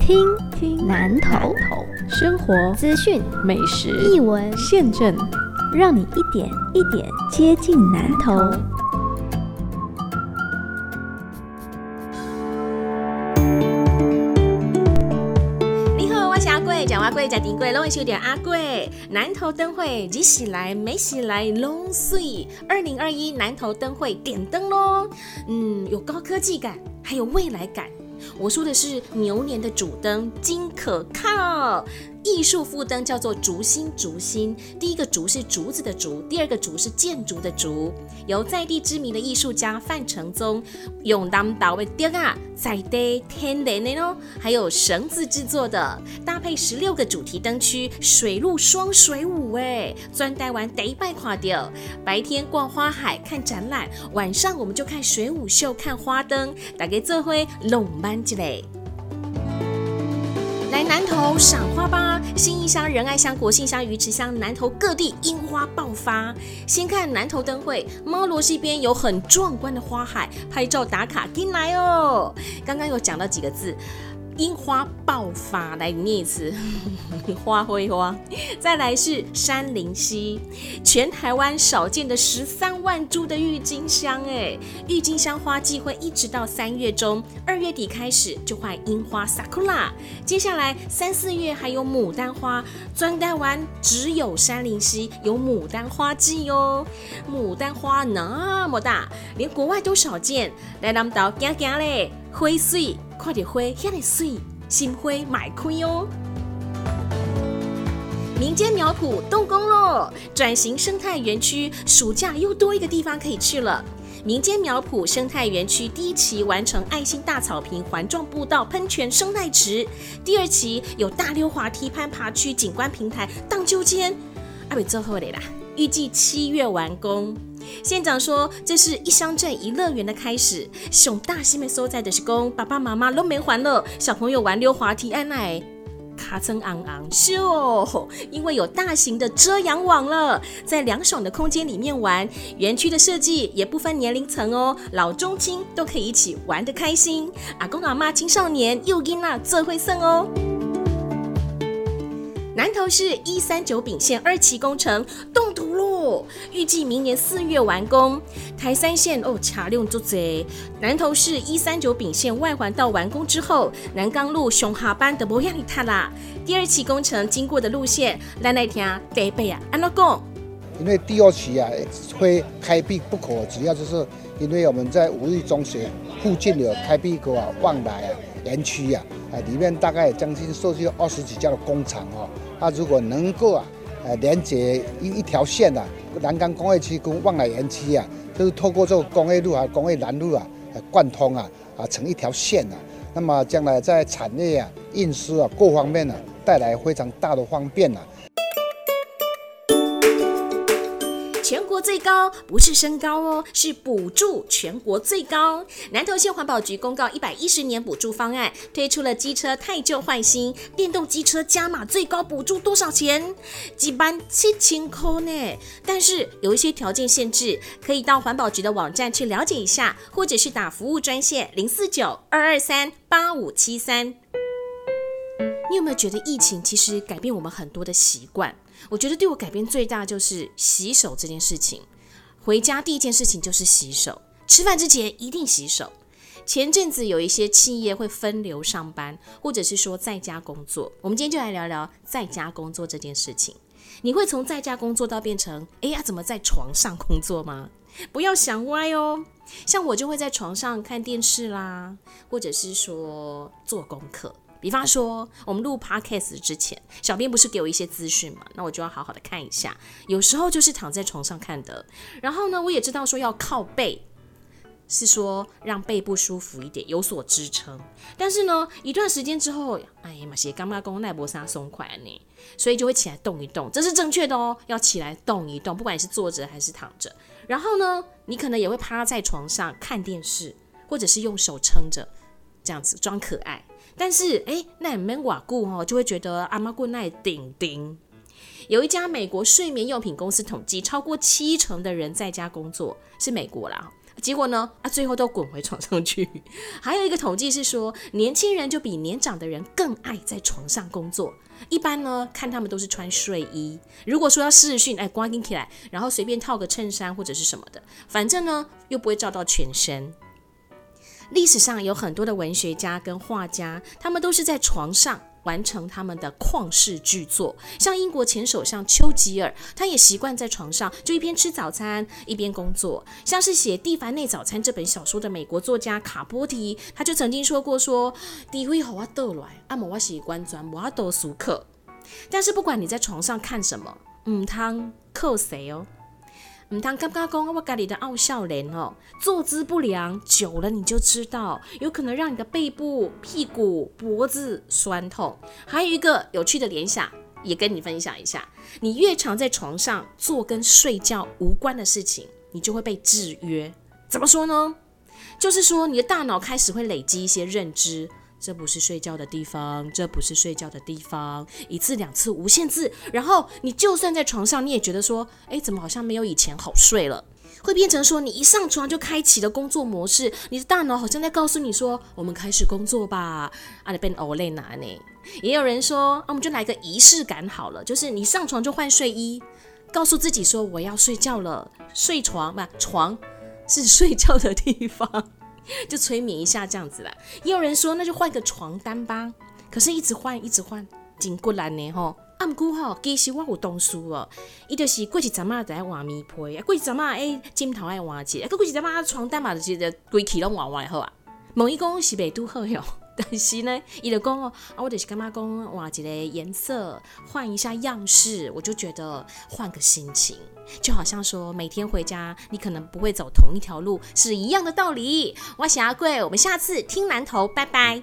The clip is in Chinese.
听听南投生活资讯美食译文，现政，让你一点一点接近南投。你好，我是阿贵，讲阿贵讲丁贵，拢会收点阿贵。南投灯会几时来？没时来拢水。二零二一南投灯会点灯喽，嗯，有高科技感，还有未来感。我说的是牛年的主灯金可靠，艺术副灯叫做竹心竹心。第一个竹是竹子的竹，第二个竹是建筑的竹。由在地知名的艺术家范承宗用当刀的钉啊，在地天然的哦，还有绳子制作的，搭配十六个主题灯区，水陆双水舞哎，专带完得拜垮掉。白天逛花海看展览，晚上我们就看水舞秀、看花灯，大家做会拢班之类。南投赏花吧！新义乡、仁爱乡、国姓乡、鱼池乡，南投各地樱花爆发。先看南投灯会，猫罗溪边有很壮观的花海，拍照打卡进来哦。刚刚有讲到几个字。樱花爆发，来念一次，花灰花。再来是山林溪，全台湾少见的十三万株的郁金香，哎，郁金香花季会一直到三月中，二月底开始就换樱花 sakura，接下来三四月还有牡丹花。专台湾只有山林溪有牡丹花季哦，牡丹花那么大，连国外都少见。来南岛行行嘞，花水。快点花，遐里水，新花买开哦！民间苗圃动工喽，转型生态园区，暑假又多一个地方可以去了。民间苗圃生态园区第一期完成爱心大草坪环状步道喷泉生态池，第二期有大溜滑梯攀爬区景观平台荡秋千，阿伟最后的啦，预计七月完工。县长说：“这是一乡镇一乐园的开始。熊大西面所在的是公爸爸妈妈都没还了，小朋友玩溜滑梯，安奶卡层昂昂秀，因为有大型的遮阳网了，在凉爽的空间里面玩。园区的设计也不分年龄层哦，老中青都可以一起玩得开心。阿公阿妈青少年又因那最会胜哦。”南投市一三九丙线二期工程动土喽，预计明年四月完工。台三线哦，卡用做贼。南投市一三九丙线外环道完工之后，南港路熊哈班的模样里塔啦。第二期工程经过的路线，咱来听第北啊，安怎讲？因为第二期啊会开闭不可，主要就是因为我们在五日中学附近有开闭个旺来啊园区啊，啊里面大概将近设计二十几家的工厂哦。那如果能够啊，呃，连接一一条线啊，南岗工业区跟旺来园区啊，就是透过这个工业路啊、工业南路啊，贯通啊，啊，成一条线啊，那么将来在产业啊、运输啊各方面呢，带来非常大的方便啊。最高不是身高哦，是补助全国最高。南投县环保局公告一百一十年补助方案，推出了机车太旧换新，电动机车加码最高补助多少钱？几班七千块呢？但是有一些条件限制，可以到环保局的网站去了解一下，或者是打服务专线零四九二二三八五七三。你有没有觉得疫情其实改变我们很多的习惯？我觉得对我改变最大就是洗手这件事情。回家第一件事情就是洗手，吃饭之前一定洗手。前阵子有一些企业会分流上班，或者是说在家工作。我们今天就来聊聊在家工作这件事情。你会从在家工作到变成哎呀怎么在床上工作吗？不要想歪哦。像我就会在床上看电视啦，或者是说做功课。比方说，我们录 podcast 之前，小编不是给我一些资讯嘛？那我就要好好的看一下。有时候就是躺在床上看的。然后呢，我也知道说要靠背，是说让背部舒服一点，有所支撑。但是呢，一段时间之后，哎呀妈，写干妈公奈博沙松快呢，所以就会起来动一动，这是正确的哦，要起来动一动，不管你是坐着还是躺着。然后呢，你可能也会趴在床上看电视，或者是用手撑着，这样子装可爱。但是，哎，那门瓦固哦，就会觉得阿妈过那顶顶。有一家美国睡眠用品公司统计，超过七成的人在家工作，是美国啦。结果呢啊，最后都滚回床上去。还有一个统计是说，年轻人就比年长的人更爱在床上工作。一般呢，看他们都是穿睡衣。如果说要视讯，哎，光起来，然后随便套个衬衫或者是什么的，反正呢又不会照到全身。历史上有很多的文学家跟画家，他们都是在床上完成他们的旷世巨作。像英国前首相丘吉尔，他也习惯在床上就一边吃早餐一边工作。像是写《蒂凡内早餐》这本小说的美国作家卡波提，他就曾经说过：说第一回好我倒来，阿摩我习惯转我都熟客。但是不管你在床上看什么，嗯，汤扣谁哦？唔通刚刚讲我家里的傲笑脸哦，坐姿不良久了你就知道，有可能让你的背部、屁股、脖子酸痛。还有一个有趣的联想，也跟你分享一下：你越常在床上做跟睡觉无关的事情，你就会被制约。怎么说呢？就是说你的大脑开始会累积一些认知。这不是睡觉的地方，这不是睡觉的地方，一次两次无限次，然后你就算在床上，你也觉得说，哎，怎么好像没有以前好睡了？会变成说，你一上床就开启了工作模式，你的大脑好像在告诉你说，我们开始工作吧。啊，你变欧累哪呢？也有人说，啊，我们就来个仪式感好了，就是你上床就换睡衣，告诉自己说我要睡觉了，睡床吧床是睡觉的地方。就催眠一下这样子啦，也有人说那就换个床单吧，可是一直换一直换，真骨难呢吼。啊，毋过吼，其实我有同事哦，伊就是过一阵仔在换棉被，过一阵仔诶枕头爱换一下，啊，过一阵仔床单嘛就是规气拢换换好啊。问伊讲是袂拄好哟。但是呢，伊就讲哦，啊，我就是干嘛讲哇，一个颜色换一下样式，我就觉得换个心情，就好像说每天回家，你可能不会走同一条路，是一样的道理。我是阿贵，我们下次听南头，拜拜。